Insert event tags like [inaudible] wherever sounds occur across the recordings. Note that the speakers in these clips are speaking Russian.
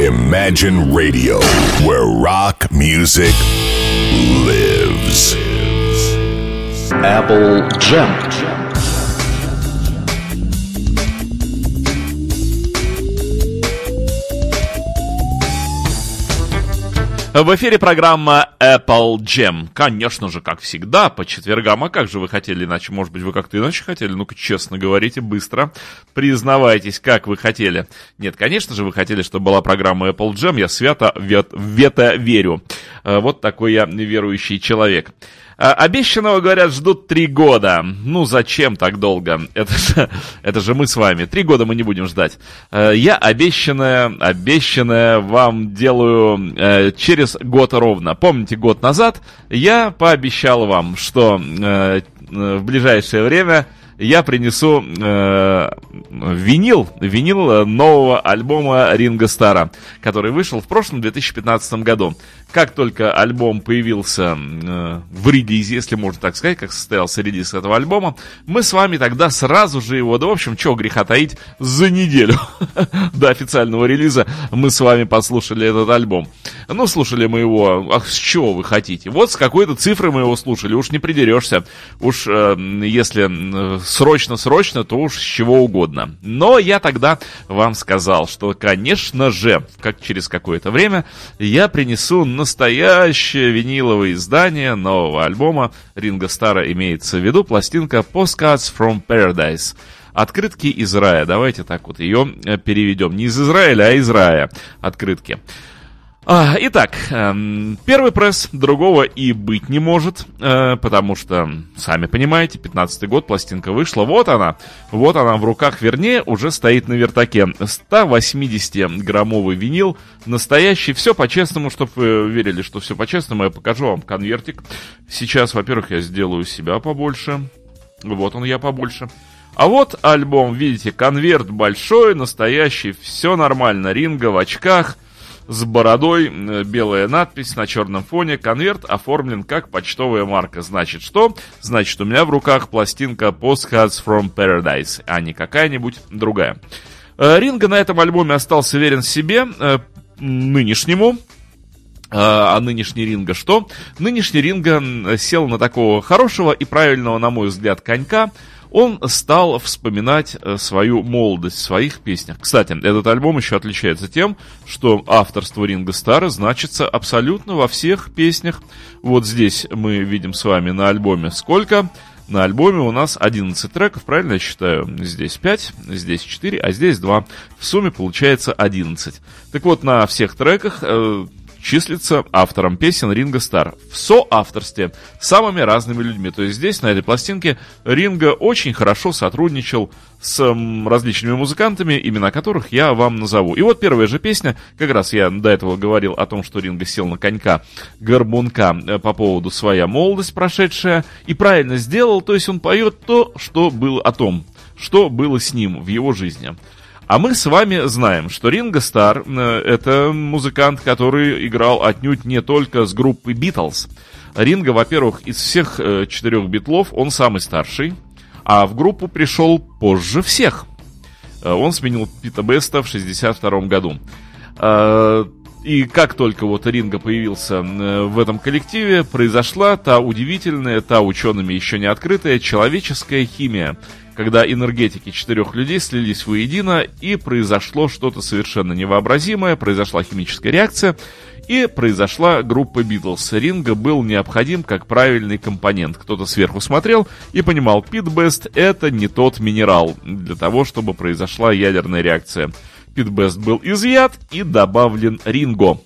Imagine Radio, where rock music lives. Apple Jam. В эфире программа Apple Jam. Конечно же, как всегда, по четвергам. А как же вы хотели иначе? Может быть, вы как-то иначе хотели? Ну-ка, честно говорите, быстро. Признавайтесь, как вы хотели. Нет, конечно же, вы хотели, чтобы была программа Apple Jam. Я свято в это верю. Э, вот такой я верующий человек. А, обещанного, говорят, ждут три года. Ну, зачем так долго? Это же, это же мы с вами. Три года мы не будем ждать. Э, я обещанное, обещанное вам делаю э, через год ровно. Помните, год назад я пообещал вам, что э, в ближайшее время я принесу э, винил, винил нового альбома Ринга Стара, который вышел в прошлом 2015 году. Как только альбом появился э, в релизе, если можно так сказать, как состоялся релиз этого альбома, мы с вами тогда сразу же его, да в общем, чего греха таить, за неделю [laughs] до официального релиза мы с вами послушали этот альбом. Ну, слушали мы его, а с чего вы хотите? Вот с какой-то цифры мы его слушали, уж не придерешься. Уж э, если срочно-срочно, то уж с чего угодно. Но я тогда вам сказал, что, конечно же, как через какое-то время я принесу настоящее виниловое издание нового альбома Ринга Стара имеется в виду пластинка Postcards from Paradise. Открытки из рая. Давайте так вот ее э, переведем. Не из Израиля, а из рая. Открытки. А, итак, эм, первый пресс другого и быть не может, э, потому что, сами понимаете, 15 год, пластинка вышла, вот она, вот она в руках, вернее, уже стоит на вертаке. 180-граммовый винил, настоящий, все по-честному, чтобы вы верили, что все по-честному, я покажу вам конвертик. Сейчас, во-первых, я сделаю себя побольше, вот он я побольше. А вот альбом, видите, конверт большой, настоящий, все нормально, Ринга в очках – с бородой, э, белая надпись на черном фоне, конверт оформлен как почтовая марка. Значит что? Значит у меня в руках пластинка Postcards from Paradise, а не какая-нибудь другая. Э, Ринга на этом альбоме остался верен себе, э, нынешнему, а нынешний Ринга что? Нынешний Ринга сел на такого хорошего и правильного, на мой взгляд, конька, он стал вспоминать э, свою молодость в своих песнях. Кстати, этот альбом еще отличается тем, что авторство Ринга Стара значится абсолютно во всех песнях. Вот здесь мы видим с вами на альбоме сколько? На альбоме у нас 11 треков, правильно я считаю? Здесь 5, здесь 4, а здесь 2. В сумме получается 11. Так вот, на всех треках э, числится автором песен Ринга Стар в соавторстве с самыми разными людьми. То есть здесь, на этой пластинке, Ринга очень хорошо сотрудничал с различными музыкантами, имена которых я вам назову. И вот первая же песня, как раз я до этого говорил о том, что Ринга сел на конька горбунка э, по поводу своя молодость прошедшая, и правильно сделал, то есть он поет то, что было о том, что было с ним в его жизни. А мы с вами знаем, что Ринго Стар э, это музыкант, который играл отнюдь не только с группой Битлз. Ринго, во-первых, из всех э, четырех битлов он самый старший, а в группу пришел позже всех. Э, он сменил Пита Беста в 62 году. И как только вот Ринго появился в этом коллективе, произошла та удивительная, та учеными еще не открытая человеческая химия, когда энергетики четырех людей слились воедино, и произошло что-то совершенно невообразимое, произошла химическая реакция, и произошла группа Битлз. Ринга был необходим как правильный компонент. Кто-то сверху смотрел и понимал, Пит Бест это не тот минерал для того, чтобы произошла ядерная реакция. Пит Бест был изъят и добавлен Ринго.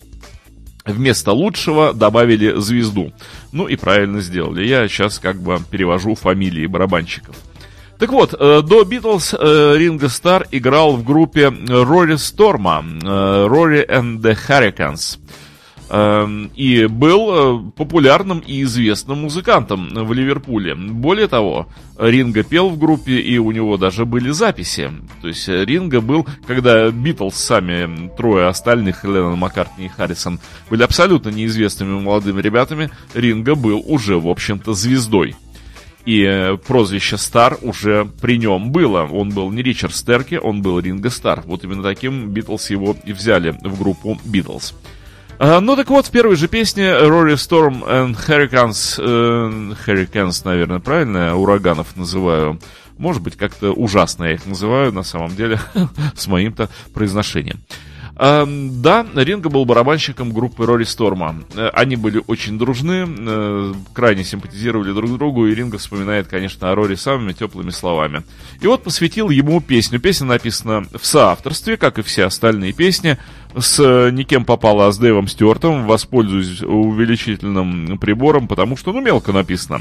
Вместо лучшего добавили звезду. Ну и правильно сделали. Я сейчас как бы перевожу фамилии барабанщиков. Так вот, э, до Битлз э, Ринго Стар играл в группе Рори Сторма, Рори and the Hurricanes. Эм, и был э, популярным и известным музыкантом в Ливерпуле. Более того, Ринго пел в группе, и у него даже были записи. То есть Ринго был, когда Битлз сами, трое остальных, Леннон, Маккартни и Харрисон, были абсолютно неизвестными молодыми ребятами, Ринго был уже, в общем-то, звездой. И э, прозвище Стар уже при нем было. Он был не Ричард Стерки, он был Ринго Стар. Вот именно таким Битлз его и взяли в группу Битлз. А, ну так вот, в первой же песне Rory Storm and Hurricanes, э, Hurricanes, наверное, правильно, ураганов называю, может быть, как-то ужасно я их называю, на самом деле, [laughs] с моим-то произношением. Да, Ринго был барабанщиком группы Рори Сторма. Э, они были очень дружны, э, крайне симпатизировали друг другу, и Ринго вспоминает, конечно, о Рори самыми теплыми словами. И вот посвятил ему песню. Песня написана в соавторстве, как и все остальные песни, с э, никем попала, а с Дэйвом Стюартом. Воспользуюсь увеличительным прибором, потому что, ну, мелко написано.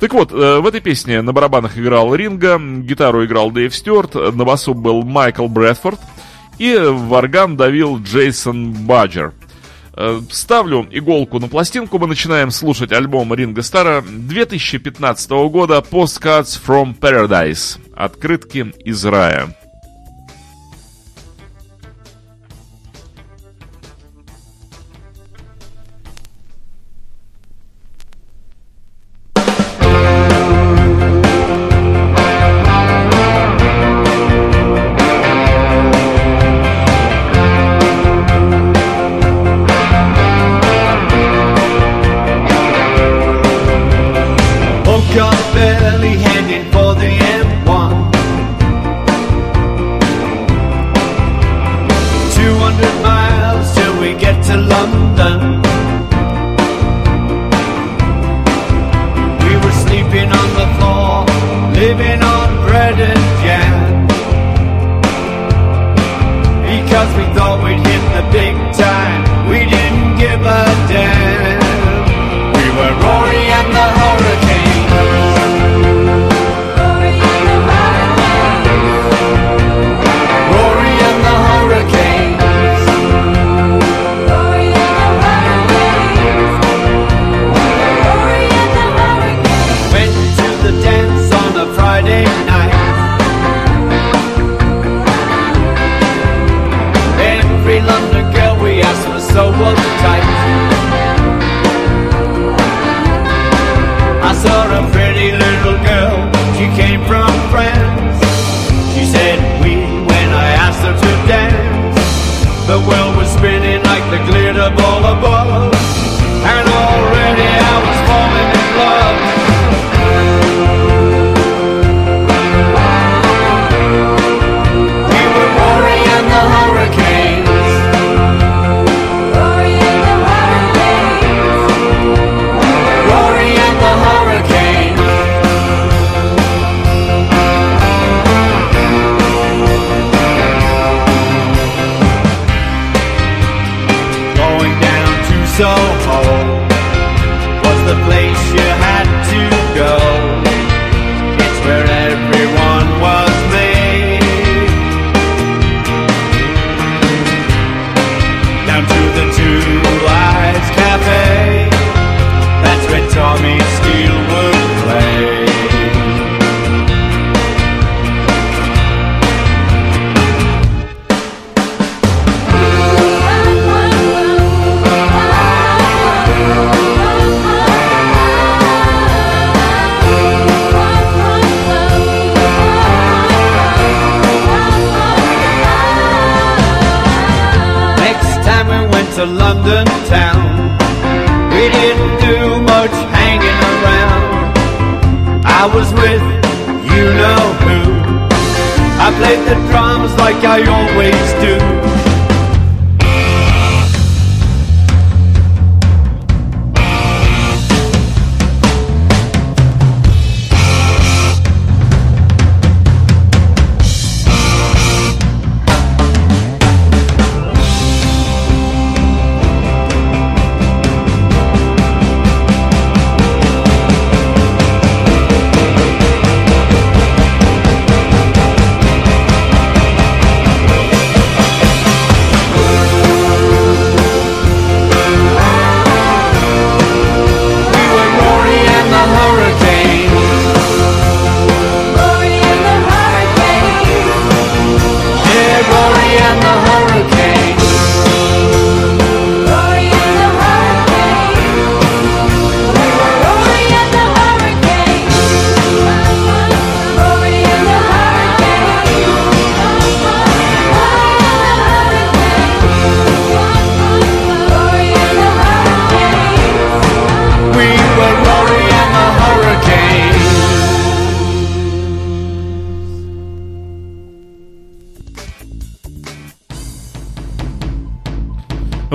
Так вот, в этой песне на барабанах играл Ринго, гитару играл Дэйв Стюарт, на басу был Майкл Брэдфорд, и в орган давил Джейсон Баджер. Э, ставлю иголку на пластинку, мы начинаем слушать альбом Ринга Стара 2015 года Postcards from Paradise. Открытки из рая.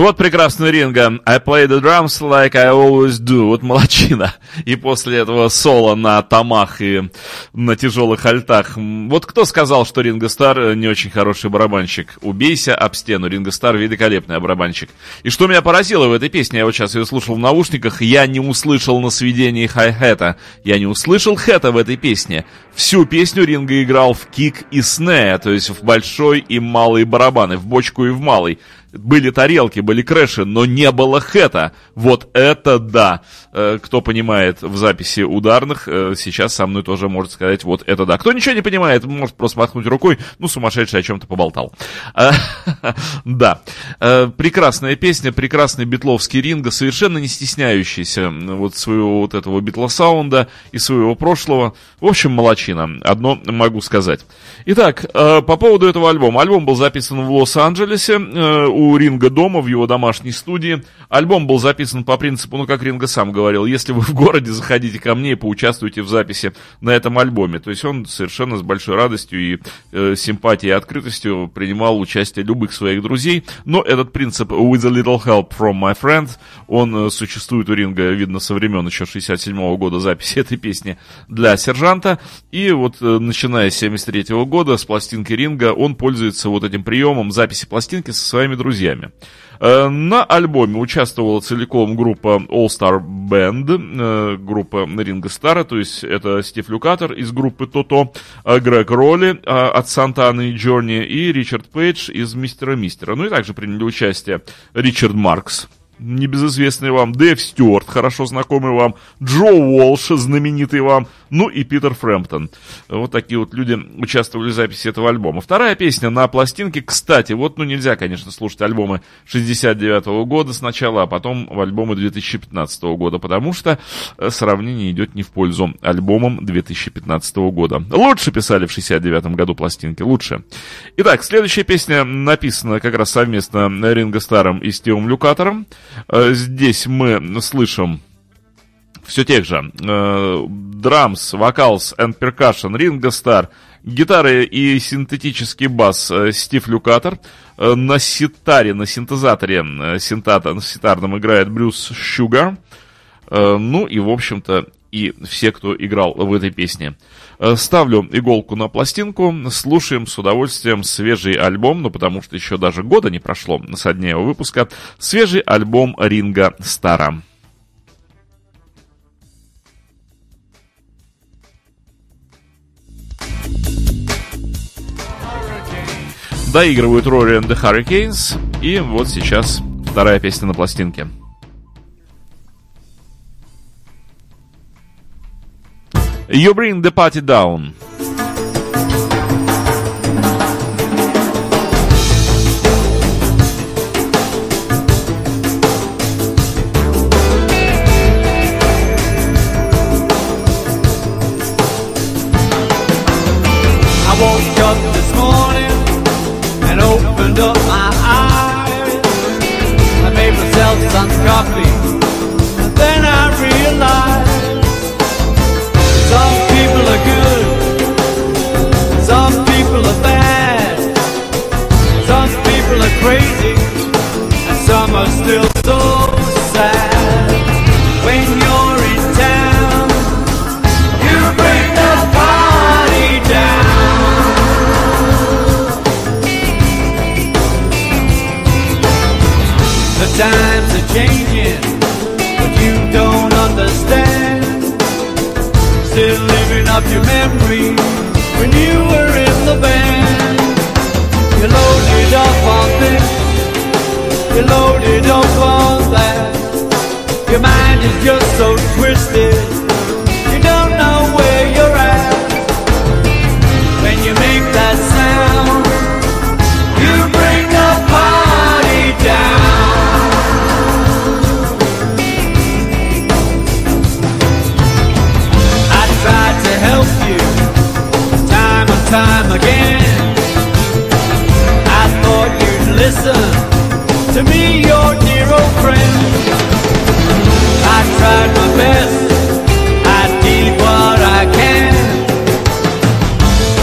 Вот прекрасный ринга. I play the drums like I always do. Вот молочина. И после этого соло на томах и на тяжелых альтах. Вот кто сказал, что Ринго Стар не очень хороший барабанщик? Убейся об стену. Ринго Стар великолепный барабанщик. И что меня поразило в этой песне, я вот сейчас ее слушал в наушниках, я не услышал на сведении хай-хета. Я не услышал хэта в этой песне. Всю песню Ринго играл в кик и снея, то есть в большой и малый барабаны, в бочку и в малый были тарелки, были крэши, но не было хэта. Вот это да. Э, кто понимает в записи ударных, э, сейчас со мной тоже может сказать, вот это да. Кто ничего не понимает, может просто махнуть рукой, ну, сумасшедший о чем-то поболтал. [laughs] Э, да. Прекрасная песня, прекрасный битловский Ринго, совершенно не стесняющийся вот своего вот этого битла-саунда и своего прошлого. В общем, молодчина. Одно могу сказать. Итак, по поводу этого альбома. Альбом был записан в Лос-Анджелесе у Ринга дома, в его домашней студии. Альбом был записан по принципу, ну, как Ринга сам говорил, если вы в городе, заходите ко мне и поучаствуйте в записи на этом альбоме. То есть он совершенно с большой радостью и э, симпатией и открытостью принимал участие любых своих друзей. Но этот принцип «with a little help from my friends», он э, существует у Ринга, видно, со времен еще 67 -го года записи [laughs] этой песни для сержанта. И вот э, начиная с 73 -го года, с пластинки Ринга, он пользуется вот этим приемом записи пластинки со своими друзьями на альбоме участвовала целиком группа All Star Band, э, группа Ринга Стара, то есть это Стив Люкатор из группы Тото, э, Грег Ролли от Сантаны и Джорни и Ричард Пейдж из Мистера Мистера. Ну и также приняли участие Ричард Маркс, небезызвестный вам, Дэйв Стюарт, хорошо знакомый вам, Джо Уолш, знаменитый вам, ну и Питер Фрэмптон. Вот такие вот люди участвовали в записи этого альбома. Вторая песня на пластинке, кстати, вот, ну нельзя, конечно, слушать альбомы 69 -го года сначала, а потом в альбомы 2015 -го года, потому что э, сравнение идет не в пользу альбомам 2015 -го года. Лучше писали в 69 году пластинки, лучше. Итак, следующая песня написана как раз совместно Ринго Старом и Стивом Люкатором. Э, здесь мы слышим все тех же драмс, вокалс and percussion Ринго Стар, гитары и синтетический бас э, Стив Люкатор, э, на ситаре, на синтезаторе синтата, на ситарном играет Брюс Шугар, ну и, в общем-то, и все, кто играл в этой песне. Ставлю иголку на пластинку, слушаем с удовольствием свежий альбом, ну потому что еще даже года не прошло со дня его выпуска, свежий альбом Ринга Стара. Доигрывают Rory and the Hurricanes. И вот сейчас вторая песня на пластинке. You bring the party down. coffee. And then I realized some people are good, some people are bad, some people are crazy, and some are still so sad. When you're in town, you bring the party down. The times are changing. of your memory when you were in the band. You loaded up on this, you loaded up on that. Your mind is just so twisted. time again. I thought you'd listen to me, your dear old friend. I tried my best, I did what I can.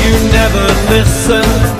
You never listen.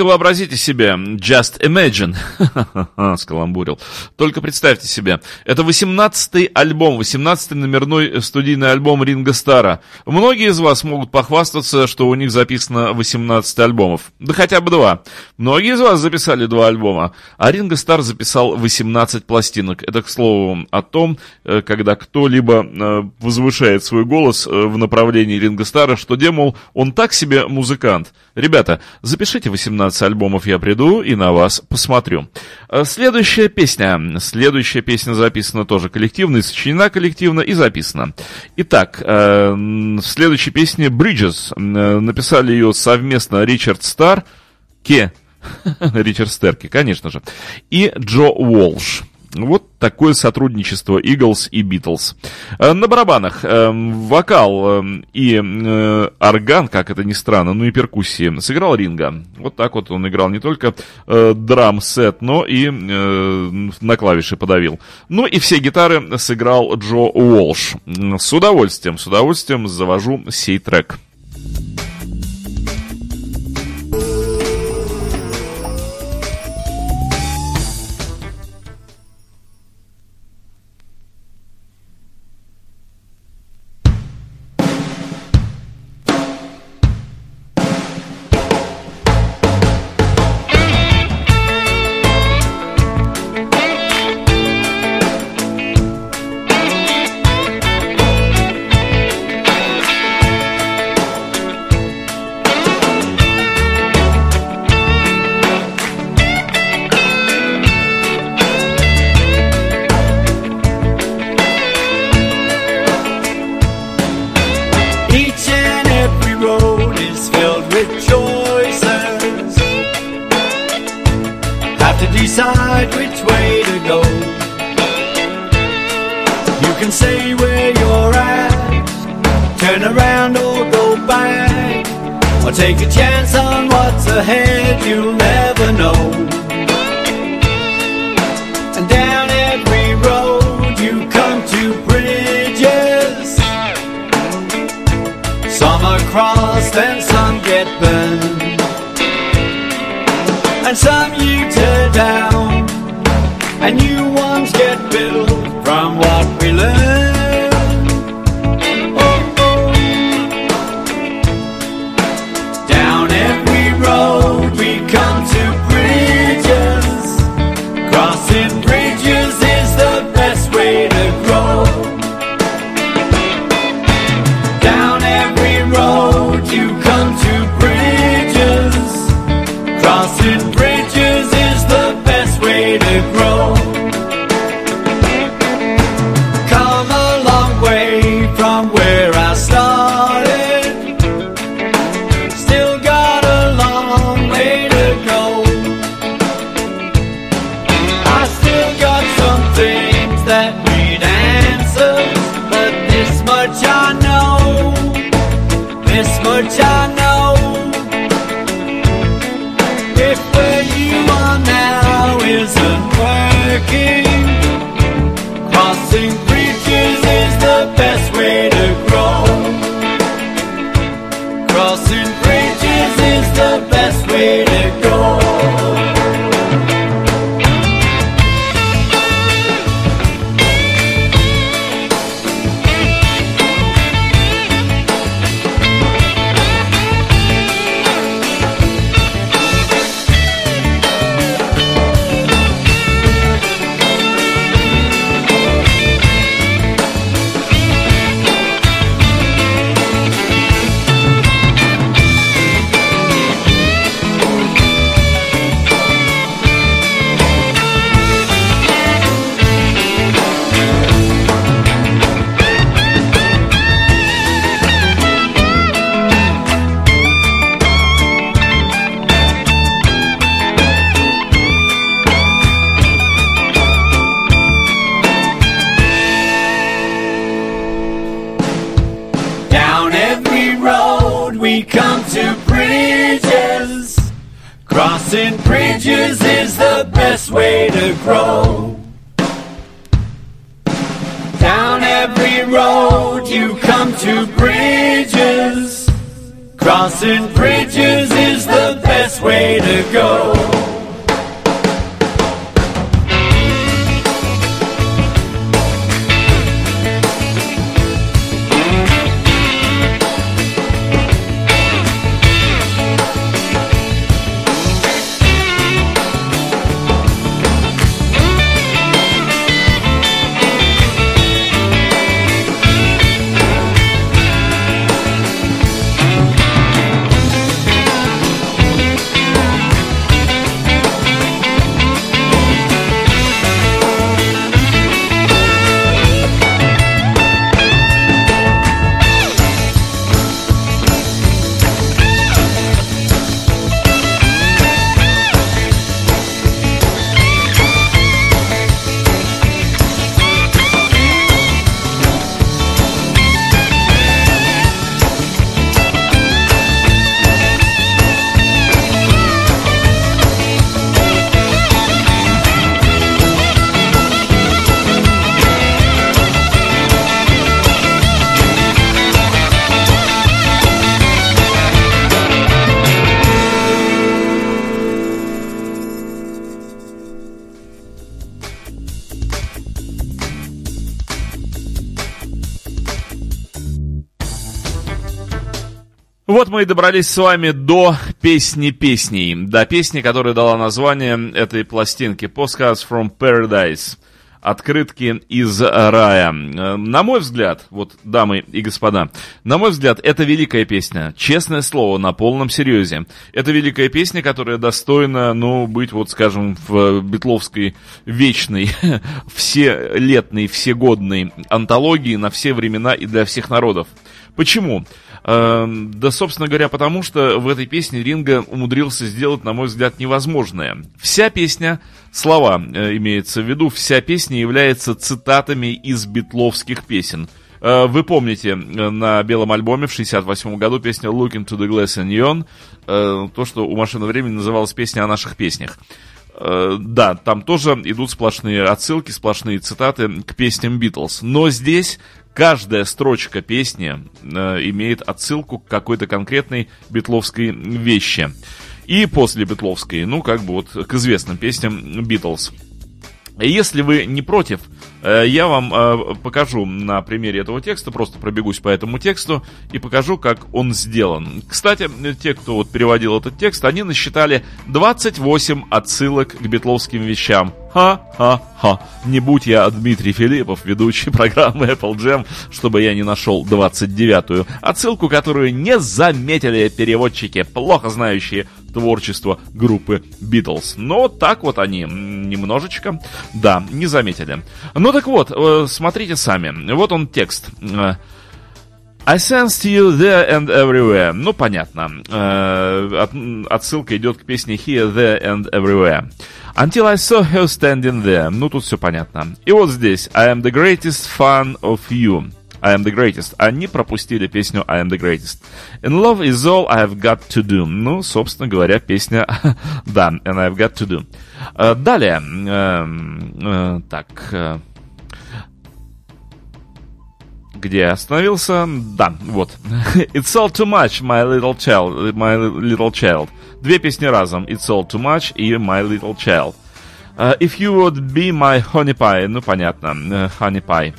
Только вообразите себе, just imagine, [laughs] скаламбурил. Только представьте себе, это 18-й альбом, 18-й номерной студийный альбом Ринга Стара. Многие из вас могут похвастаться, что у них записано 18 альбомов. Да хотя бы два. Многие из вас записали два альбома, а Ринга Стар записал 18 пластинок. Это, к слову, о том, э, когда кто-либо э, возвышает свой голос э, в направлении Ринга Стара, что, демол, он так себе музыкант. Ребята, запишите 18 альбомов «Я приду» и на вас посмотрю. Э, Следующая песня. Следующая песня записана тоже коллективно, и сочинена коллективно, и записана. Итак, э, в следующей песне «Bridges». Э, Написали ее совместно Ричард Стар, Ке, [laughs] Ричард Стерки, конечно же, и Джо Уолш. Вот такое сотрудничество Eagles и Beatles. Э, На барабанах э, вокал э, и орган, как это ни странно, ну и перкуссии сыграл Ринга. Вот так вот он играл не только драм-сет, но и на клавиши подавил. Ну и все гитары сыграл Джо Уолш. С удовольствием, с удовольствием завожу сей трек. Мы и добрались с вами до песни песней, до песни, которая дала название этой пластинке Postcards from Paradise. Открытки из рая. На мой взгляд, вот, дамы и господа, на мой взгляд, это великая песня. Честное слово, на полном серьезе. Это великая песня, которая достойна, ну, быть, вот, скажем, в битловской вечной, [laughs] вселетной, всегодной антологии на все времена и для всех народов. Почему? Эм, да, собственно говоря, потому что в этой песне Ринга умудрился сделать, на мой взгляд, невозможное. Вся песня, слова э, имеется в виду, вся песня является цитатами из битловских песен. Э, вы помните, э, на белом альбоме в 68 году песня Look into the Glass and Neon, то, что у машины времени называлась песня о наших песнях. Да, там тоже идут сплошные отсылки, сплошные цитаты к песням Битлз. Но здесь каждая строчка песни э, имеет отсылку к какой-то конкретной битловской вещи. И после битловской, ну, как бы вот к известным песням Битлз. Если вы не против, э, я вам э, покажу на примере этого текста, просто пробегусь по этому тексту и покажу, как он сделан. Кстати, те, кто вот переводил этот текст, они насчитали 28 отсылок к битловским вещам. Ха-ха-ха. Не будь я Дмитрий Филиппов, ведущий программы Apple Jam, чтобы я не нашел 29-ю. Отсылку, которую не заметили переводчики, плохо знающие творчество группы Beatles. Но так вот они немножечко, да, не заметили. Ну так вот, э, смотрите сами. Вот он текст. Э, I sensed you there and everywhere. Ну, понятно. Э, отсылка идет к песне Here, There and Everywhere. Until I saw her standing there. Ну, тут все понятно. И вот здесь. I am the greatest fan of you. I am the greatest. Они пропустили песню I am the greatest. And love is all I've got to do. Ну, собственно говоря, песня да, and I've got to do. Uh, далее. Uh, uh, так. Uh, где я остановился? Да, вот. It's all too much, my little child. My little child. Две песни разом. It's all too much и My little child. Uh, if you would be my honey pie. Ну, понятно. Uh, honey pie.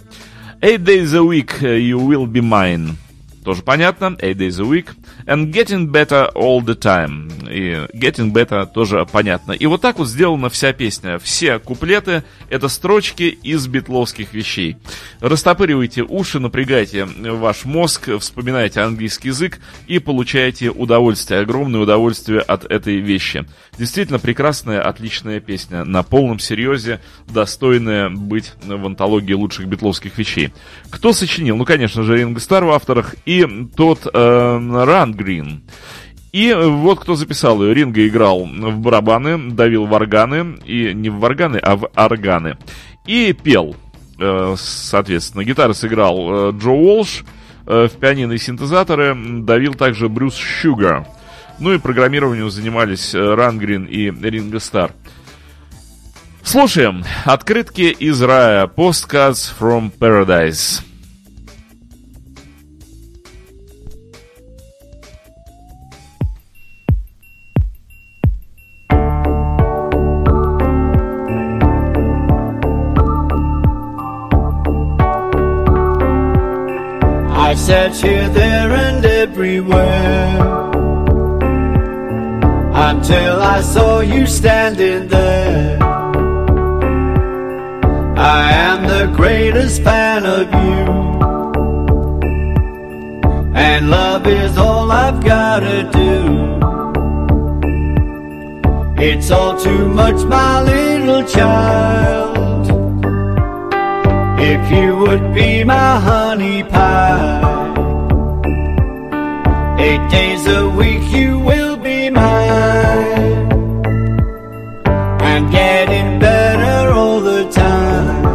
Eight days a week uh, you will be mine. Тоже понятно. Eight days a week. And getting better all the time. И getting better тоже понятно. И вот так вот сделана вся песня. Все куплеты — это строчки из битловских вещей. Растопыривайте уши, напрягайте ваш мозг, вспоминайте английский язык и получаете удовольствие, огромное удовольствие от этой вещи. Действительно прекрасная, отличная песня. На полном серьезе, достойная быть в антологии лучших битловских вещей. Кто сочинил? Ну, конечно же, Ринго Стар в авторах и тот э, Ран Грин. И вот кто записал ее. Ринго играл в барабаны, давил в органы, и не в органы, а в органы. И пел, э, соответственно. Гитары сыграл э, Джо Уолш, э, в пианино и синтезаторы давил также Брюс Шугар. Ну и программированием занимались Рангрин и Ринго Стар. Слушаем открытки из рая Postcards from Paradise. I've sat here, there, and everywhere until I saw you standing there. I am the greatest fan of you, and love is all I've gotta do. It's all too much, my little child. If you would be my honey pie, eight days a week you will be mine. I'm getting better all the time.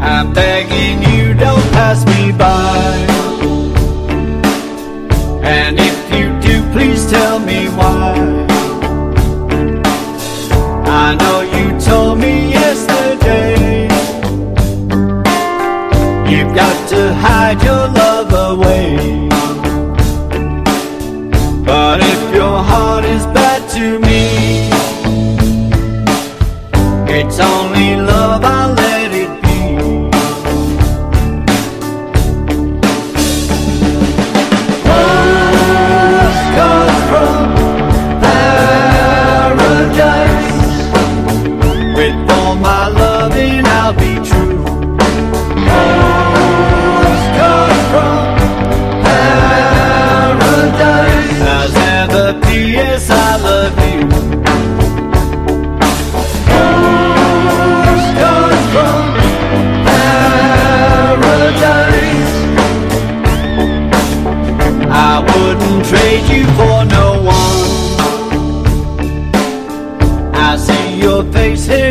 I'm begging you, don't pass me by. To hide your love away. But if your heart is bad to me It's only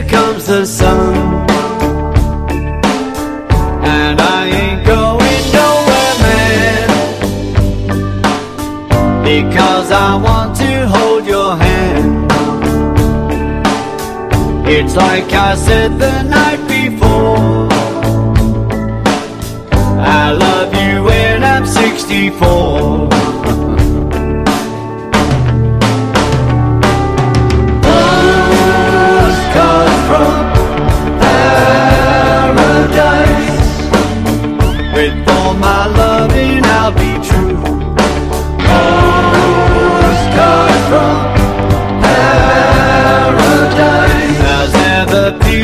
comes the sun. And I ain't going nowhere, man. Because I want to hold your hand. It's like I said the night before. I love you when I'm 64 ti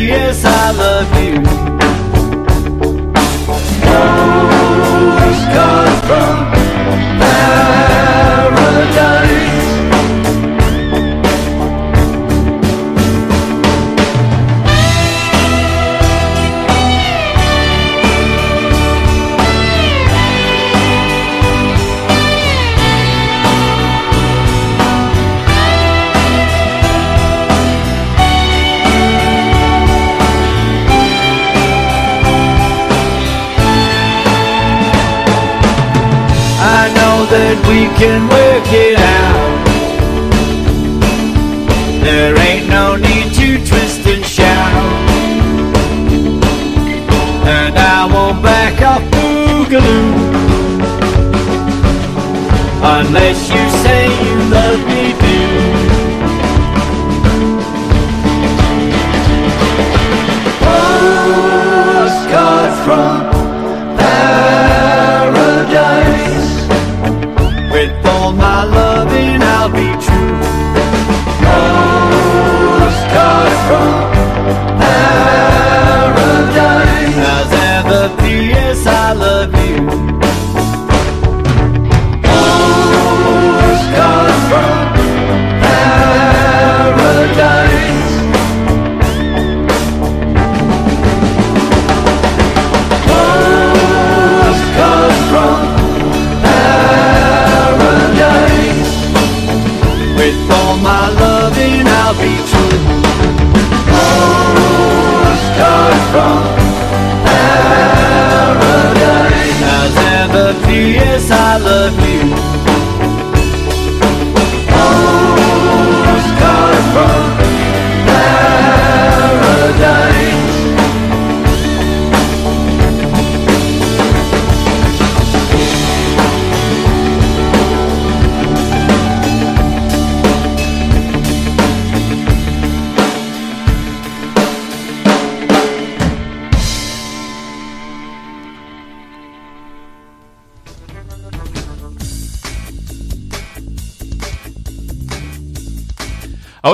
can work it out. There ain't no need to twist and shout. And I won't back off boogaloo. Unless you say you love me from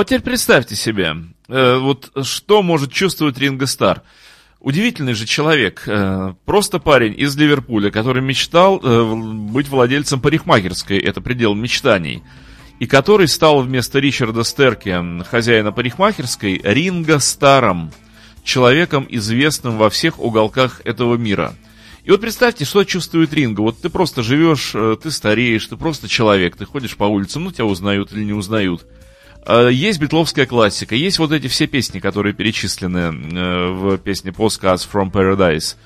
вот теперь представьте себе, э, вот что может чувствовать Ринго Стар. Удивительный же человек, э, просто парень из Ливерпуля, который мечтал э, быть владельцем парикмахерской, это предел мечтаний, и который стал вместо Ричарда Стерки, хозяина парикмахерской, Ринго Старом, человеком, известным во всех уголках этого мира. И вот представьте, что чувствует Ринго. Вот ты просто живешь, ты стареешь, ты просто человек, ты ходишь по улице, ну тебя узнают или не узнают. А, есть битловская классика, есть вот эти все песни, которые перечислены э, в песне Postcards from Paradise.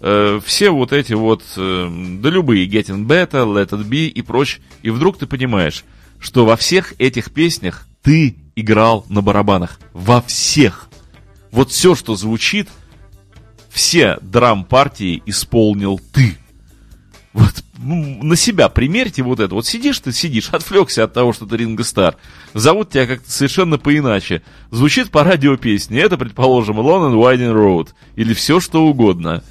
Э, все вот эти вот, да любые, Getting Better, Let It Be и прочь. И вдруг ты понимаешь, что во всех этих песнях ты играл на барабанах. Во всех. Вот все, что звучит, все драм-партии исполнил ты. Вот ну, на себя примерьте вот это. Вот сидишь ты, сидишь, [laughs] отвлекся от того, что ты Ринго Стар. Зовут тебя как-то совершенно по-иначе. Звучит по радио песни. Это, предположим, Alone and Winding Road. Или все что угодно.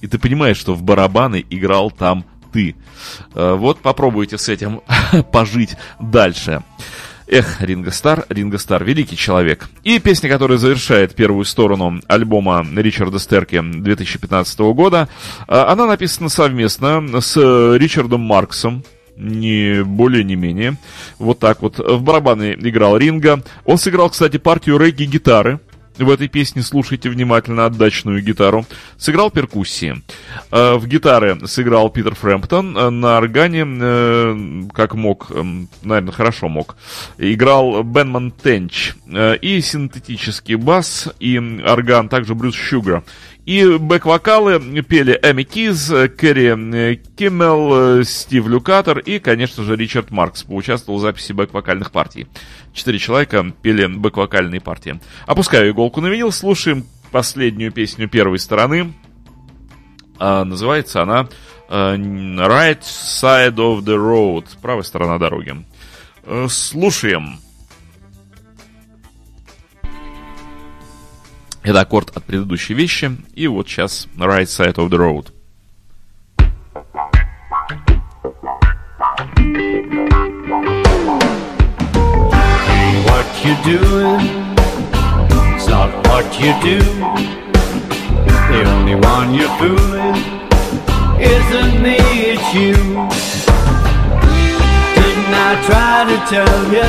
И ты понимаешь, что в барабаны играл там ты. Э, вот попробуйте с этим [laughs] пожить дальше. Эх, Ринго Стар, Ринго Стар, великий человек. И песня, которая завершает первую сторону альбома Ричарда Стерки 2015 года, а, она написана совместно с Ричардом Марксом, не более, не менее. Вот так вот. В барабаны играл Ринга. Он сыграл, кстати, партию регги-гитары в этой песне слушайте внимательно отдачную гитару. Сыграл перкуссии. Э, в гитары сыграл Питер Фрэмптон. Э, на органе, э, как мог, наверное, хорошо мог, играл Бенман Тенч. И синтетический бас, и орган, также Брюс Шугар. И бэк-вокалы пели Эми Киз, Кэрри Киммел, Стив Люкатор и, конечно же, Ричард Маркс поучаствовал в записи бэк-вокальных партий. Четыре человека пели бэк-вокальные партии. Опускаю иголку на винил, слушаем последнюю песню первой стороны. А, называется она а, Right Side of the Road, правая сторона дороги. Слушаем. Это аккорд от предыдущей вещи. И вот сейчас Right Side of the Road. What you doing? It's not what you do. The only one you're fooling isn't me, it's you. Didn't I try to tell you?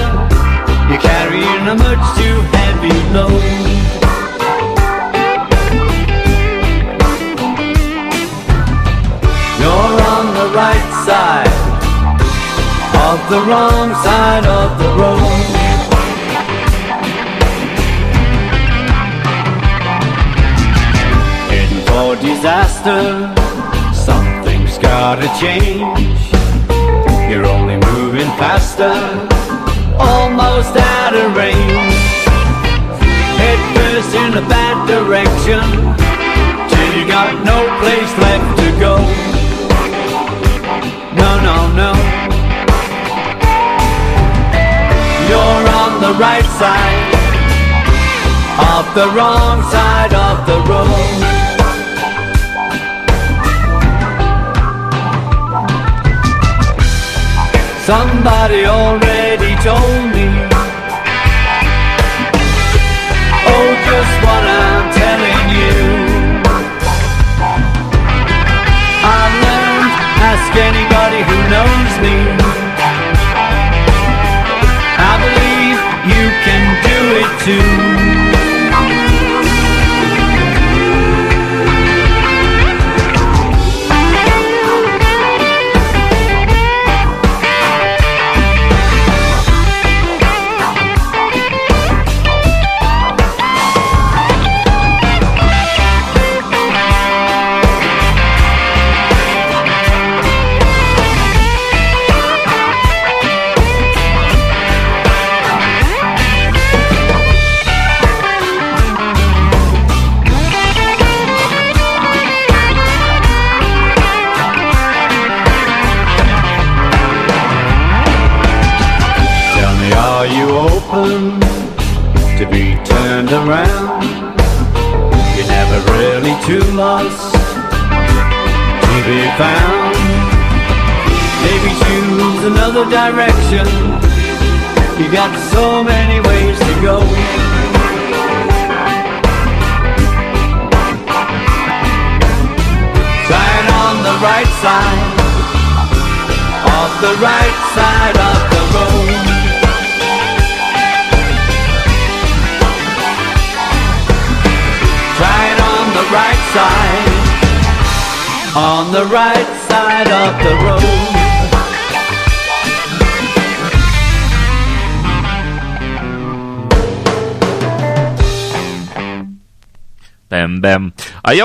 You're carrying a much too heavy load. Right side of the wrong side of the road. Heading for disaster, something's gotta change. You're only moving faster, almost out of range. Head first in a bad direction, till you got no place left to go. No, no, no. You're on the right side of the wrong side of the road. Somebody already told me. Oh, just what I'm telling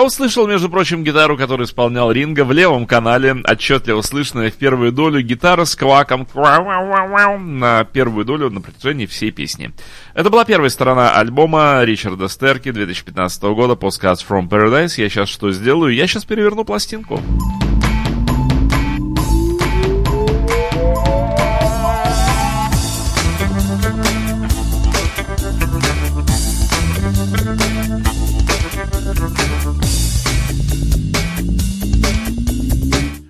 услышал, между прочим, гитару, которую исполнял Ринга в левом канале, отчетливо слышная в первую долю гитара с кваком на первую долю на протяжении всей песни. Это была первая сторона альбома Ричарда Стерки 2015 года Postcards from Paradise. Я сейчас что сделаю? Я сейчас переверну пластинку.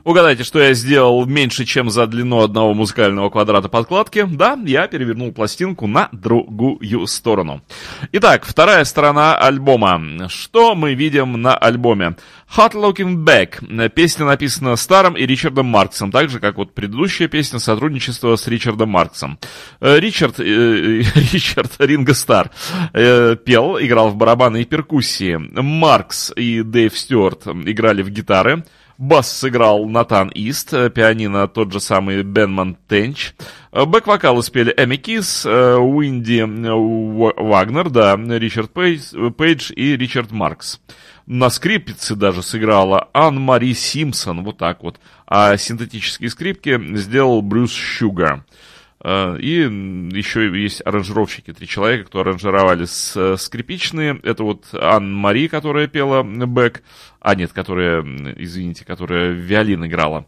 Угадайте, что я сделал меньше, чем за длину одного музыкального квадрата подкладки? Да, я перевернул пластинку на другую сторону. Итак, вторая сторона альбома. Что мы видим на альбоме? Hot Looking Back. Песня написана Старом и Ричардом Марксом, так же, как вот предыдущая песня сотрудничества с Ричардом Марксом. Э, Ричард, э, [laughs] Ричард Ринго Стар э, пел, играл в барабаны и перкуссии. Маркс и Дэйв Стюарт играли в гитары. Бас сыграл Натан Ист, э, пианино тот же самый Бенмонт Тенч. Э, бэк-вокалы спели Эми Киз, э, Уинди Вагнер, да, Ричард Пейдж и Ричард Маркс. На скрипице даже сыграла Ан-Мари Симпсон, вот так вот. А синтетические скрипки сделал Брюс Шугар. И еще есть аранжировщики, три человека, кто аранжировали с, скрипичные. Это вот Ан-Мари, которая пела бэк, а нет, которая, извините, которая виолин играла.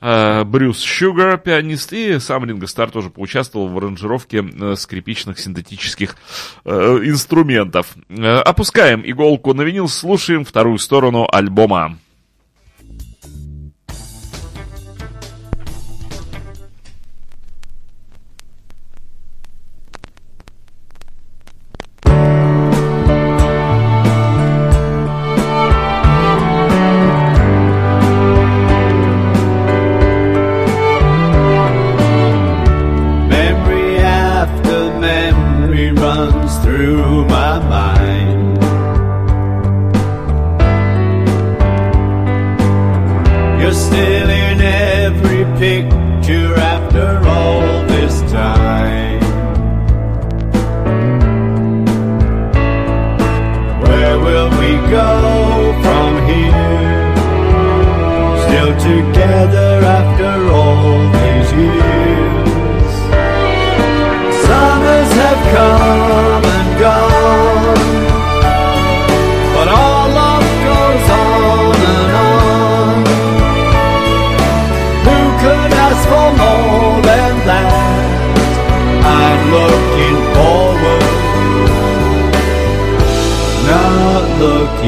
Брюс Шугар, пианист, и сам Ринго Стар тоже поучаствовал в аранжировке э, скрипичных синтетических э, инструментов. Э, опускаем иголку на винил, слушаем вторую сторону альбома.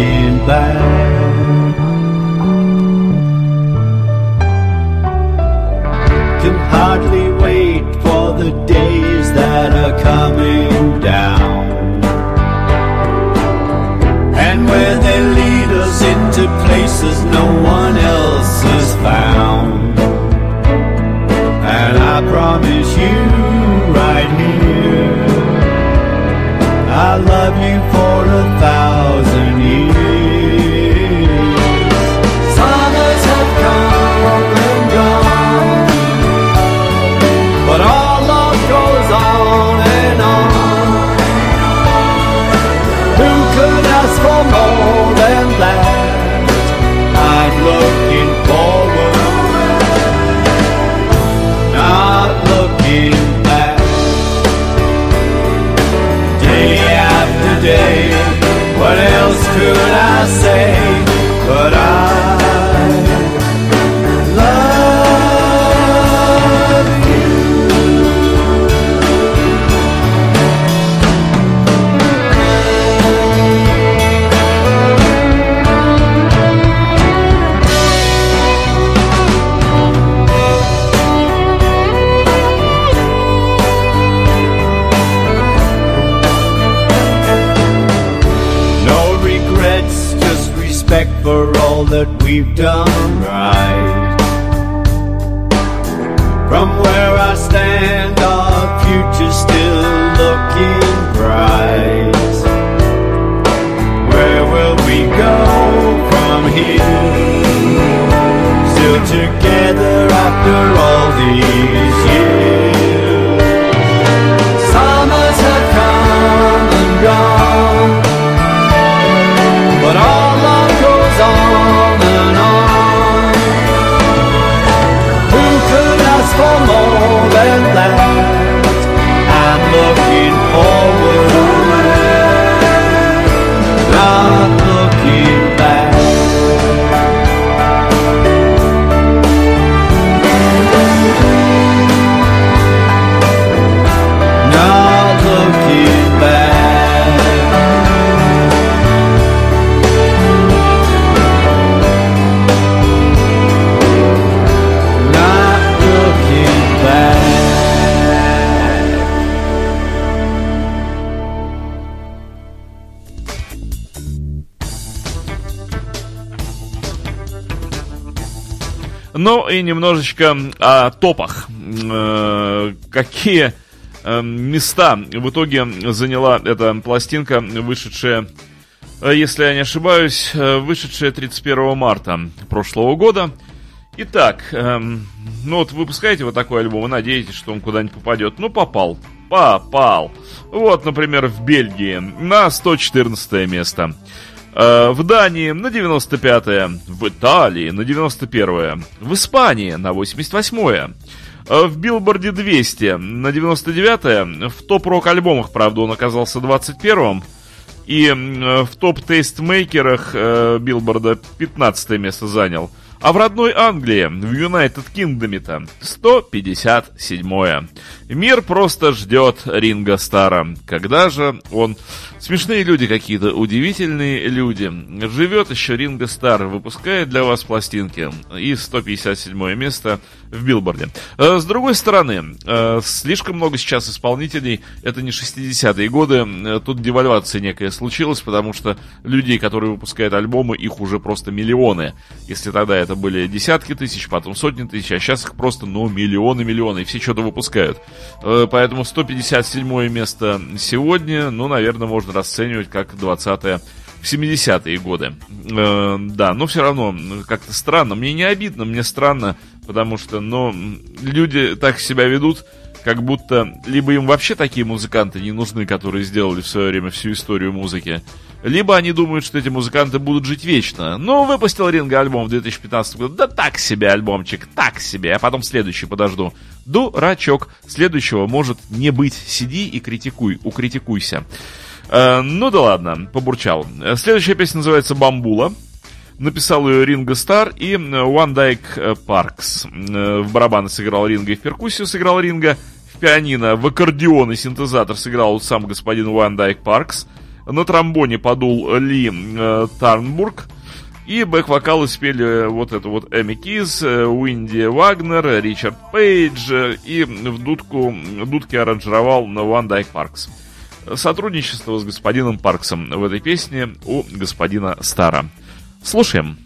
looking back. you've done. Ну и немножечко о топах. Э, Какие э, места в итоге заняла эта пластинка, вышедшая, э, если я не ошибаюсь, вышедшая 31 марта прошлого года. Итак, эм, ну вот выпускаете вот такой альбом, вы надеетесь, что он куда-нибудь попадет. Ну, попал. Попал. Вот, например, в Бельгии на 114 место. Э, В Дании на 95-е, в Италии на 91-е, в Испании на 88-е, э, в Билборде 200 на 99-е, в top rock альбомах, правда, он оказался 21-м, и м, в top tastemaker ах э, Билборда 15 место занял. А в родной Англии, в United Kingdom е-то, 157-е. Мир просто ждет Ринго Старра. Когда же он... Смешные люди какие-то, удивительные люди. Живет еще Ринга Стар, выпускает для вас пластинки. И 157 место в Билборде. Э, С другой стороны, э, слишком много сейчас исполнителей. Это не 60-е годы. Э, Тут девальвация некая случилась, потому что людей, которые выпускают альбомы, их уже просто миллионы. Если тогда это были десятки тысяч, потом сотни тысяч, а сейчас их просто, ну, миллионы-миллионы, и все что-то выпускают. Э, Поэтому 157 место сегодня, ну, наверное, можно расценивать как 20 в 70-е годы. Э, да, но все равно как-то странно. Мне не обидно, мне странно, потому что, ну, люди так себя ведут, как будто либо им вообще такие музыканты не нужны, которые сделали в свое время всю историю музыки, либо они думают, что эти музыканты будут жить вечно. Ну, выпустил Ринга альбом в 2015 году. Да так себе альбомчик, так себе. А потом следующий подожду. Дурачок. Следующего может не быть. Сиди и критикуй, укритикуйся. Э, ну да ладно, побурчал. Следующая песня называется «Бамбула». Написал ее Ринго Стар и One Dyke Паркс. В барабаны сыграл Ринго и в перкуссию сыграл Ринго. В пианино, в аккордеон и синтезатор сыграл сам господин One Dyke Паркс. На тромбоне подул Ли э, Тарнбург. И бэк-вокалы спели вот это вот Эми Киз, э, Уинди Вагнер, Ричард Пейдж. И в дудку, дудки аранжировал One Dyke Паркс. Сотрудничество с господином Парксом в этой песне у господина Стара. Слушаем.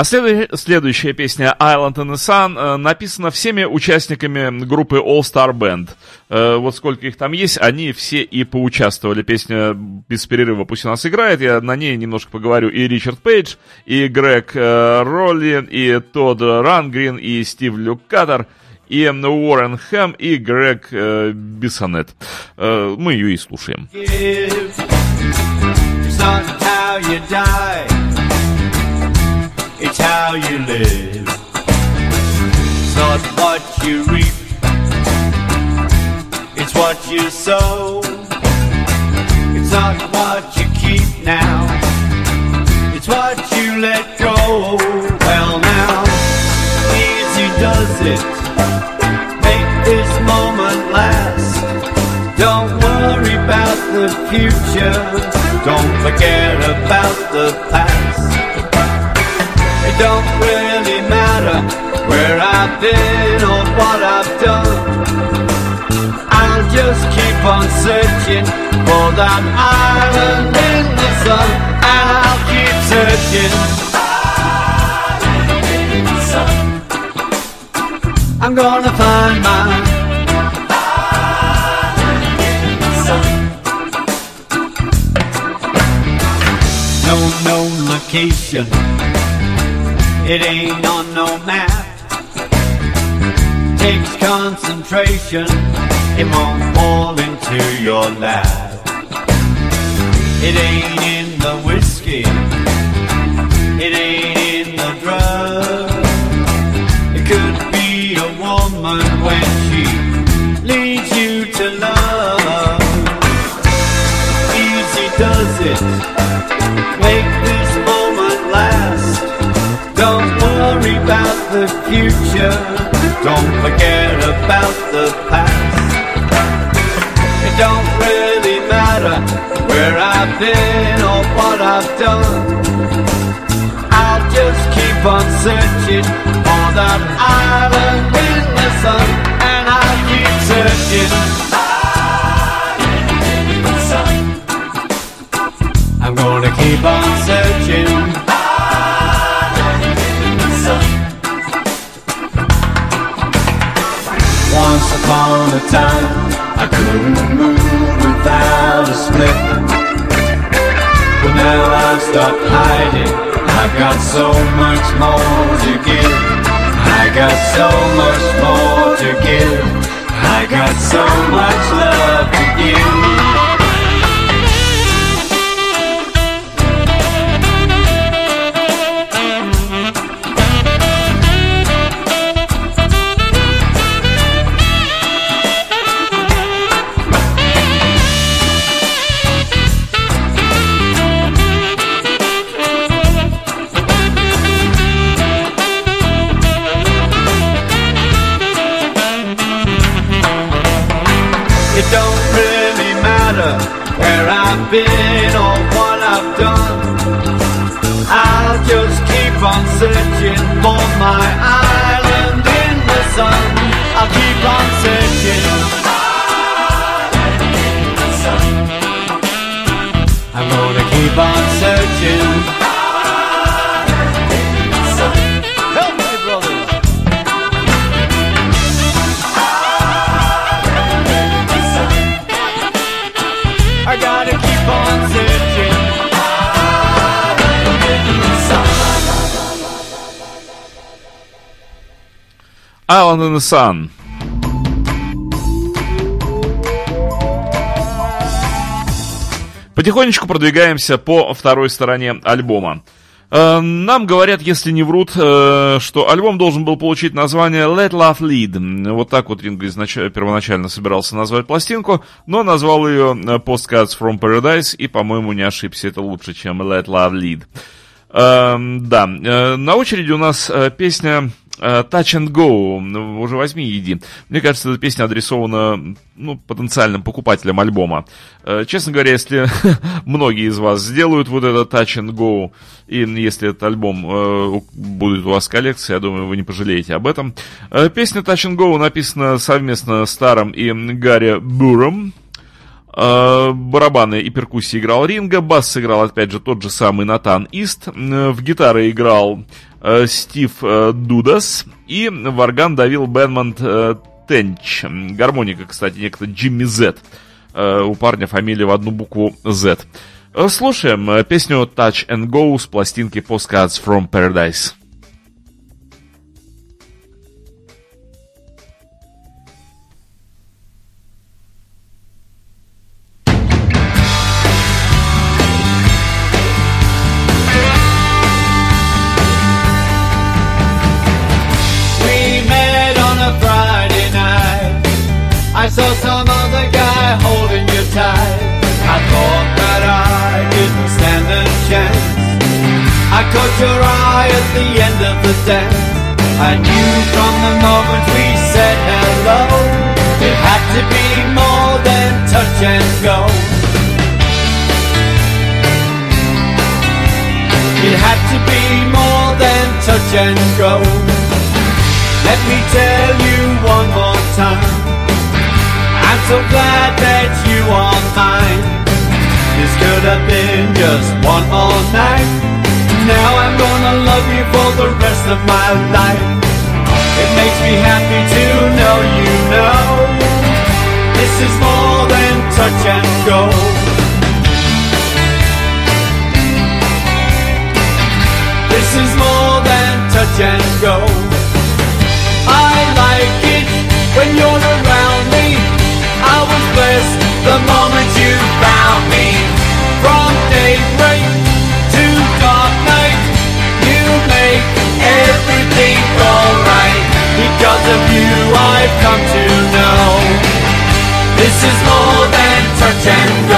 А следу- следующая песня Island in the Sun э, написана всеми участниками группы All Star Band. Э, вот сколько их там есть, они все и поучаствовали. Песня без перерыва пусть у нас играет. Я на ней немножко поговорю. И Ричард Пейдж, и Грег э, Ролли, и Тодд Рангрин, и Стив Люкатор, и Уоррен Хэм, и Грег э, Бисонет. Э, мы ее и слушаем. give. It's how you live. It's not what you reap, it's what you sow. It's not what you keep now, it's what you let go. Well, now, easy does it. Make this moment last. Don't worry about the future. Don't forget about the past. It don't really matter where I've been or what I've done. I'll just keep on searching for that island in the sun. And I'll keep searching. I'm gonna find mine. No known location. It ain't on no map. Takes concentration. It won't fall into your lap. It ain't in the whiskey. The future. Don't forget about the past. It don't really matter where I've been or what I've done. I'll just keep on searching for that island in the sun, and I'll keep searching. I'm gonna keep on searching. Upon a time, I couldn't move without a split. But now I've stopped hiding. I've got so much more to give. I got so much more to give. I got so much love to give. Been or what I've done. I'll just keep on searching for my island in the sun. I'll keep on searching. I'm gonna keep on searching. Island in the Sun. Потихонечку продвигаемся по второй стороне альбома. Э, Нам говорят, если не врут, э, что альбом должен был получить название Let Love Lead. Вот так вот Ринго изнач- первоначально собирался назвать пластинку, но назвал ее э, Postcards from Paradise и, по-моему, не ошибся. Это лучше, чем Let Love Lead. Эм, да, на очереди у нас песня Touch and Go, уже возьми и иди. Мне кажется, эта песня адресована ну, потенциальным покупателям альбома. Э, Честно говоря, если [laughs] многие из вас сделают вот это Touch and Go, и если этот альбом э, будет у вас в коллекции, я думаю, вы не пожалеете об этом. Э, Песня Touch and Go написана совместно с Старом и Гарри Буром. Э, Барабаны и перкуссии играл Ринга, бас сыграл опять же тот же самый Натан Ист, в гитары играл э, Стив э, Дудас и в орган давил Бенмонт Тенч. Гармоника, кстати, некто Джимми Зет. У парня фамилия в одну букву Z. Слушаем песню Touch and Go с пластинки Postcards from Paradise. Saw some other guy holding you tight. I thought that I didn't stand a chance. I caught your eye at the end of the dance. I knew from the moment we said hello, it had to be more than touch and go. It had to be more than touch and go. Let me tell you one more time. So glad that you are mine. This could have been just one more night. Now I'm gonna love you for the rest of my life. It makes me happy to know you know. This is more than touch and go. This is more than touch and go. I like it when you're around was blessed the moment you found me. From daybreak to dark night, you make everything alright. Because of you, I've come to know this is more than touch and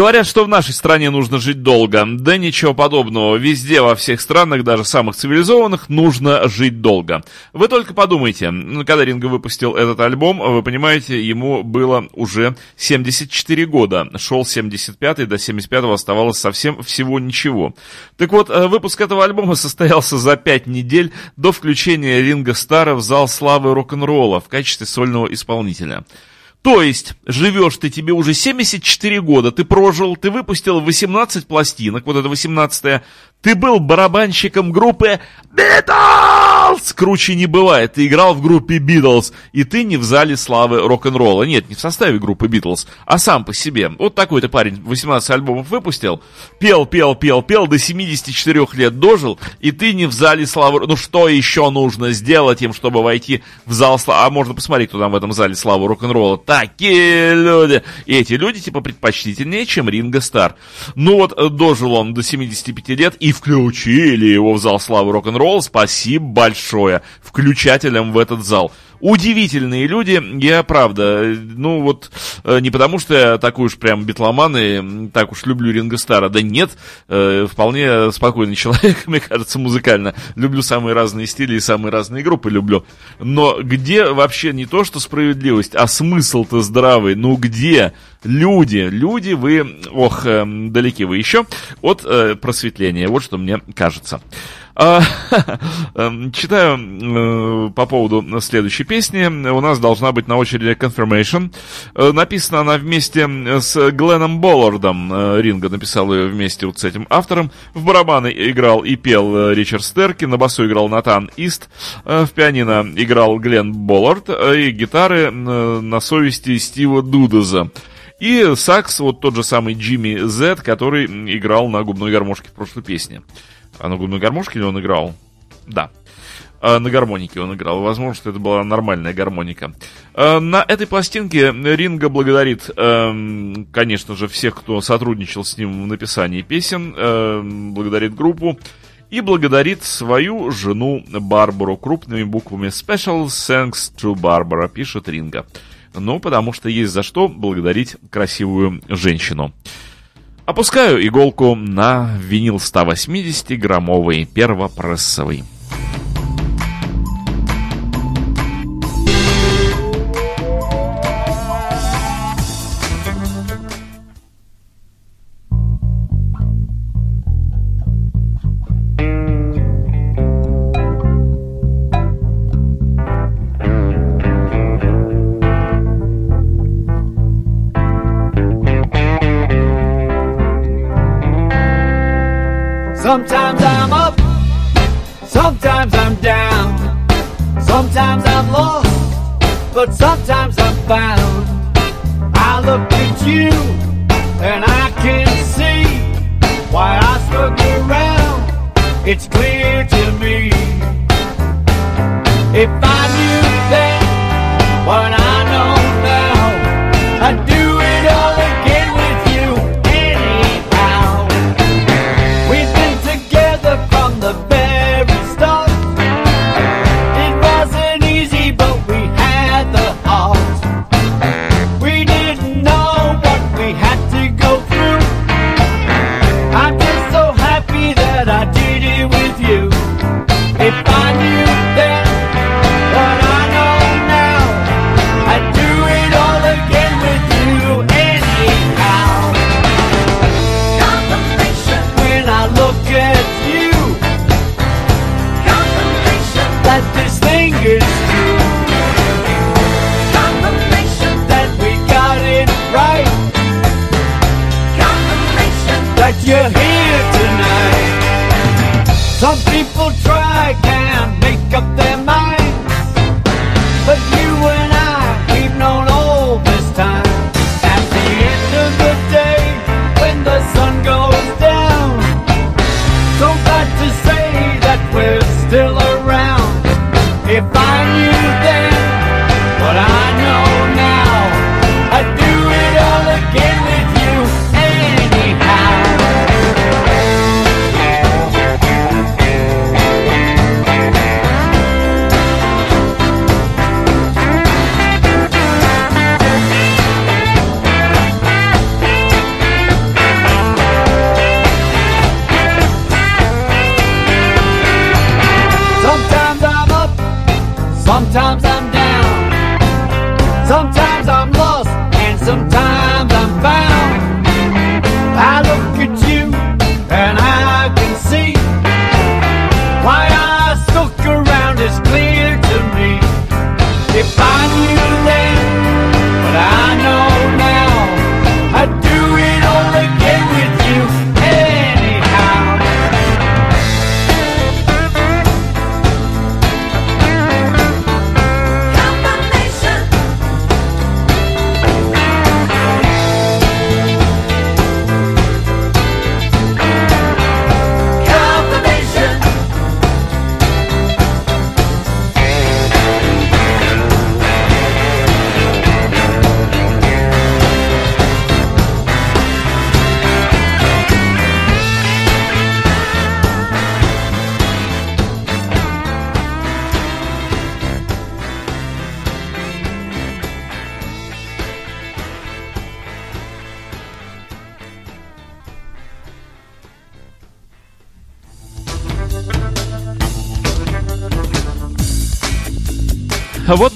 Говорят, что в нашей стране нужно жить долго. Да ничего подобного. Везде, во всех странах, даже самых цивилизованных, нужно жить долго. Вы только подумайте, когда Ринго выпустил этот альбом, вы понимаете, ему было уже 74 года. Шел 75 до 75 оставалось совсем всего ничего. Так вот, э, выпуск этого альбома [laughs] состоялся за 5 недель до включения Ринга Стара в зал славы рок-н-ролла в качестве сольного исполнителя. То есть, живешь ты, тебе уже 74 года, ты прожил, ты выпустил 18 пластинок, вот это 18 ты был барабанщиком группы Beatles! Круче не бывает. Ты играл в группе Beatles, и ты не в зале славы рок-н-ролла. Нет, не в составе группы Beatles, а сам по себе. Вот такой ты парень 18 альбомов выпустил, пел, пел, пел, пел, до 74 лет дожил, и ты не в зале славы... Ну что еще нужно сделать им, чтобы войти в зал славы? А можно посмотреть, кто там в этом зале славы рок-н-ролла. Такие люди! И эти люди, типа, предпочтительнее, чем Ринго Стар. Ну вот, э, дожил он до 75 лет, и включили его в зал славы рок-н-ролл. Спасибо большое включателям в этот зал. Удивительные люди, я правда, ну вот, э, не потому что я такой уж прям битломан и так уж люблю Ринго Стара, да нет, э, вполне спокойный [laughs] человек, мне кажется, музыкально. Люблю самые разные стили и самые разные группы люблю. Но где вообще не то, что справедливость, а смысл-то здравый, ну где? Люди, люди вы, ох, э, далеки вы еще от э, просветления, вот что мне кажется. А, [laughs] эм, читаю э, по поводу следующей песни. У нас должна быть на очереди Confirmation. Э, написана она вместе с Гленном Боллардом. Э, Ринга написал ее вместе вот с этим автором. В барабаны играл и пел Ричард Стерки, на басу играл Натан Ист, в пианино играл Глен Боллард, и гитары на совести Стива Дудеза. И сакс, вот тот же самый Джимми Зет, который играл на губной гармошке в прошлой песне. А на губной гармошке ли он играл? Да. А на гармонике он играл. Возможно, что это была нормальная гармоника. А на этой пластинке Ринга благодарит, эм, конечно же, всех, кто сотрудничал с ним в написании песен, эм, благодарит группу и благодарит свою жену Барбару крупными буквами Special Thanks to Barbara, пишет Ринга. Ну, потому что есть за что благодарить красивую женщину. Опускаю иголку на винил 180-граммовый первопрессовый.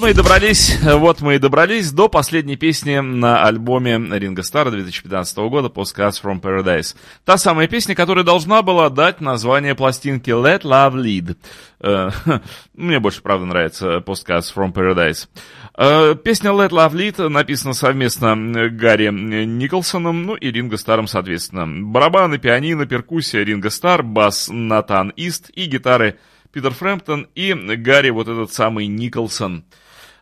Мы и добрались, вот мы и добрались до последней песни на альбоме Ринга Стара 2015 года Postcards from Paradise. Та самая песня, которая должна была дать название пластинки Let Love Lead. Э, [laughs] Мне больше, правда, нравится Postcards from Paradise. Э, Песня Let Love Lead написана совместно Гарри Николсоном, ну и Ринго Старом, соответственно. Барабаны, пианино, перкуссия Ринго Стар, бас Натан Ист и гитары Питер Фрэмптон и Гарри, вот этот самый Николсон.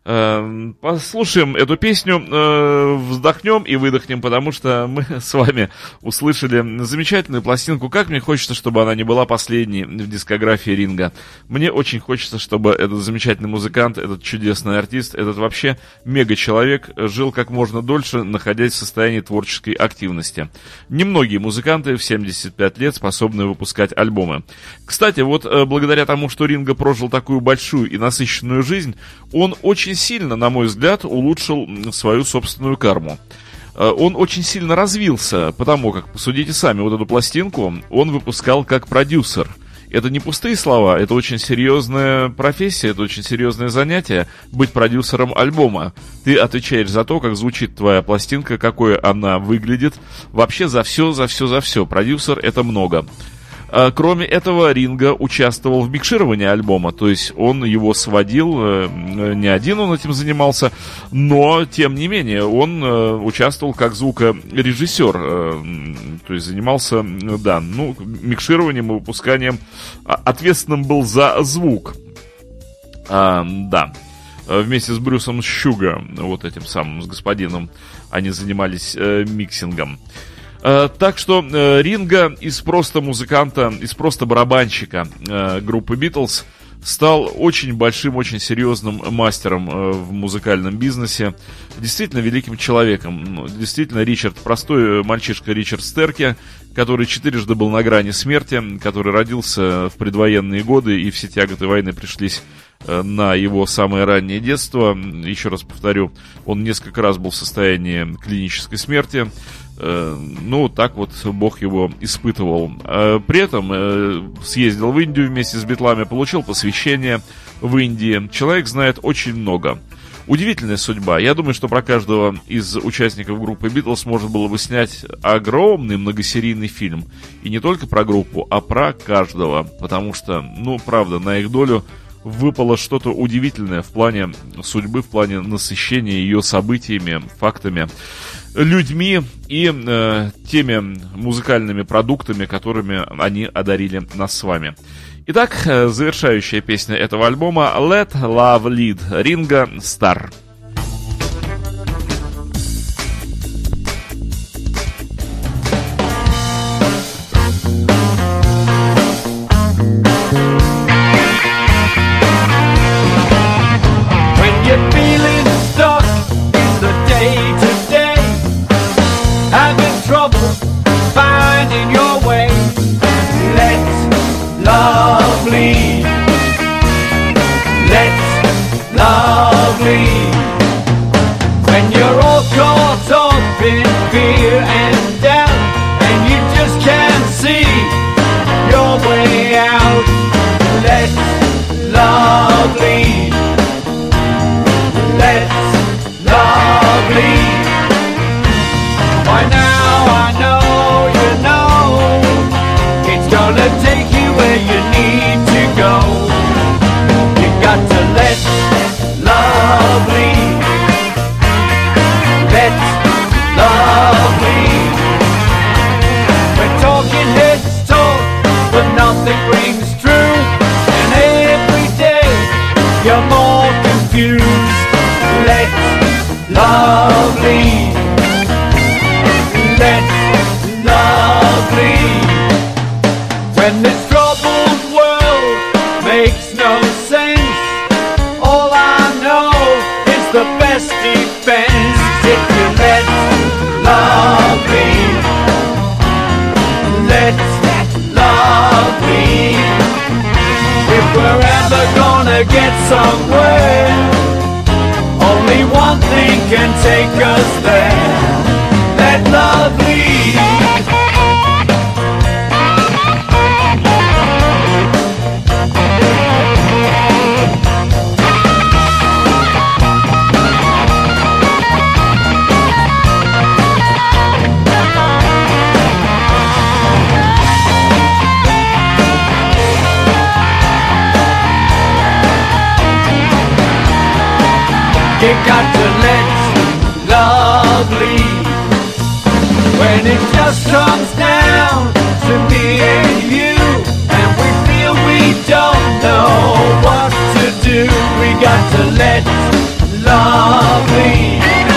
Э, Послушаем эту песню, э, вздохнем и выдохнем, потому что мы [laughs] с вами услышали замечательную пластинку. Как мне хочется, чтобы она не была последней в дискографии Ринга. Мне очень хочется, чтобы этот замечательный музыкант, этот чудесный артист, этот вообще мега-человек жил как можно дольше, находясь в состоянии творческой активности. Немногие музыканты в 75 лет способны выпускать альбомы. Кстати, вот э, благодаря тому, что Ринга прожил такую большую и насыщенную жизнь, он очень сильно, на мой взгляд, улучшил свою собственную карму. Э, Он очень сильно развился, потому как, посудите сами, вот эту пластинку он выпускал как продюсер. Это не пустые слова, это очень серьезная профессия, это очень серьезное занятие быть продюсером альбома. Ты отвечаешь за то, как звучит твоя пластинка, какой она выглядит. Вообще за все, за все, за все. Продюсер это много. А, Кроме этого, Ринга участвовал в микшировании альбома, то есть он его сводил, э, не один он этим занимался, но, тем не менее, он э, участвовал как звукорежиссер, э, то есть занимался, да, ну, микшированием и выпусканием, а, ответственным был за звук. А, да. Вместе с Брюсом Щуга, вот этим самым, с господином, они занимались э, mixing ом. Э, Так что э, Ринго из просто музыканта, из просто барабанщика э, группы Битлз стал очень большим, очень серьезным мастером в музыкальном бизнесе. Действительно великим человеком. Ну, Действительно, Ричард, простой мальчишка Ричард Старки, который четырежды был на грани смерти, который родился в предвоенные годы, и все тяготы войны пришлись на его самое раннее детство. Еще раз повторю, он несколько раз был в состоянии клинической смерти. Э, Ну, так вот Бог его испытывал. Э, При этом э, съездил в Индию вместе с Битлами, получил посвящение в Индии. Человек знает очень много. Удивительная судьба. Я думаю, что про каждого из участников группы Битлз можно было бы снять огромный многосерийный фильм. И не только про группу, а про каждого. Потому что, ну, правда, на их долю выпало что-то удивительное в плане судьбы, в плане насыщения ее событиями, фактами, людьми и э, теми музыкальными продуктами, которыми они одарили нас с вами. Итак, э, завершающая песня этого альбома Let Love Lead Ринга Star. You got to let love lead. When it just comes down to me and you, and we feel we don't know what to do, we got to let love lead.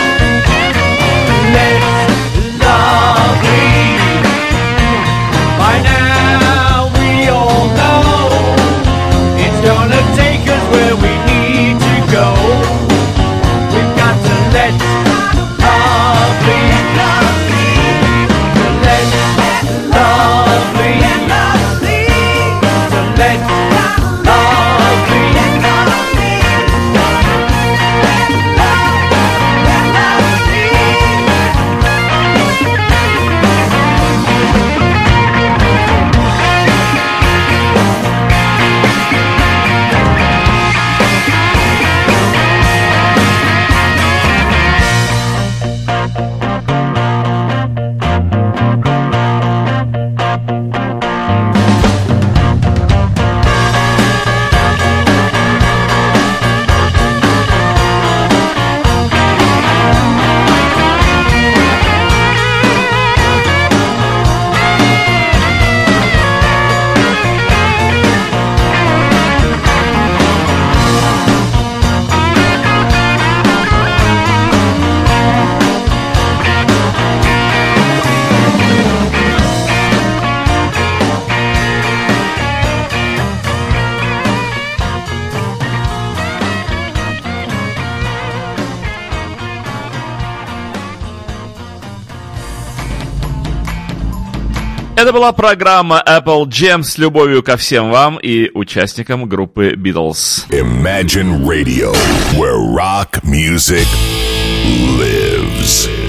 Была программа Apple Jam с любовью ко всем вам и участникам группы Beatles. Imagine Radio, where rock music lives.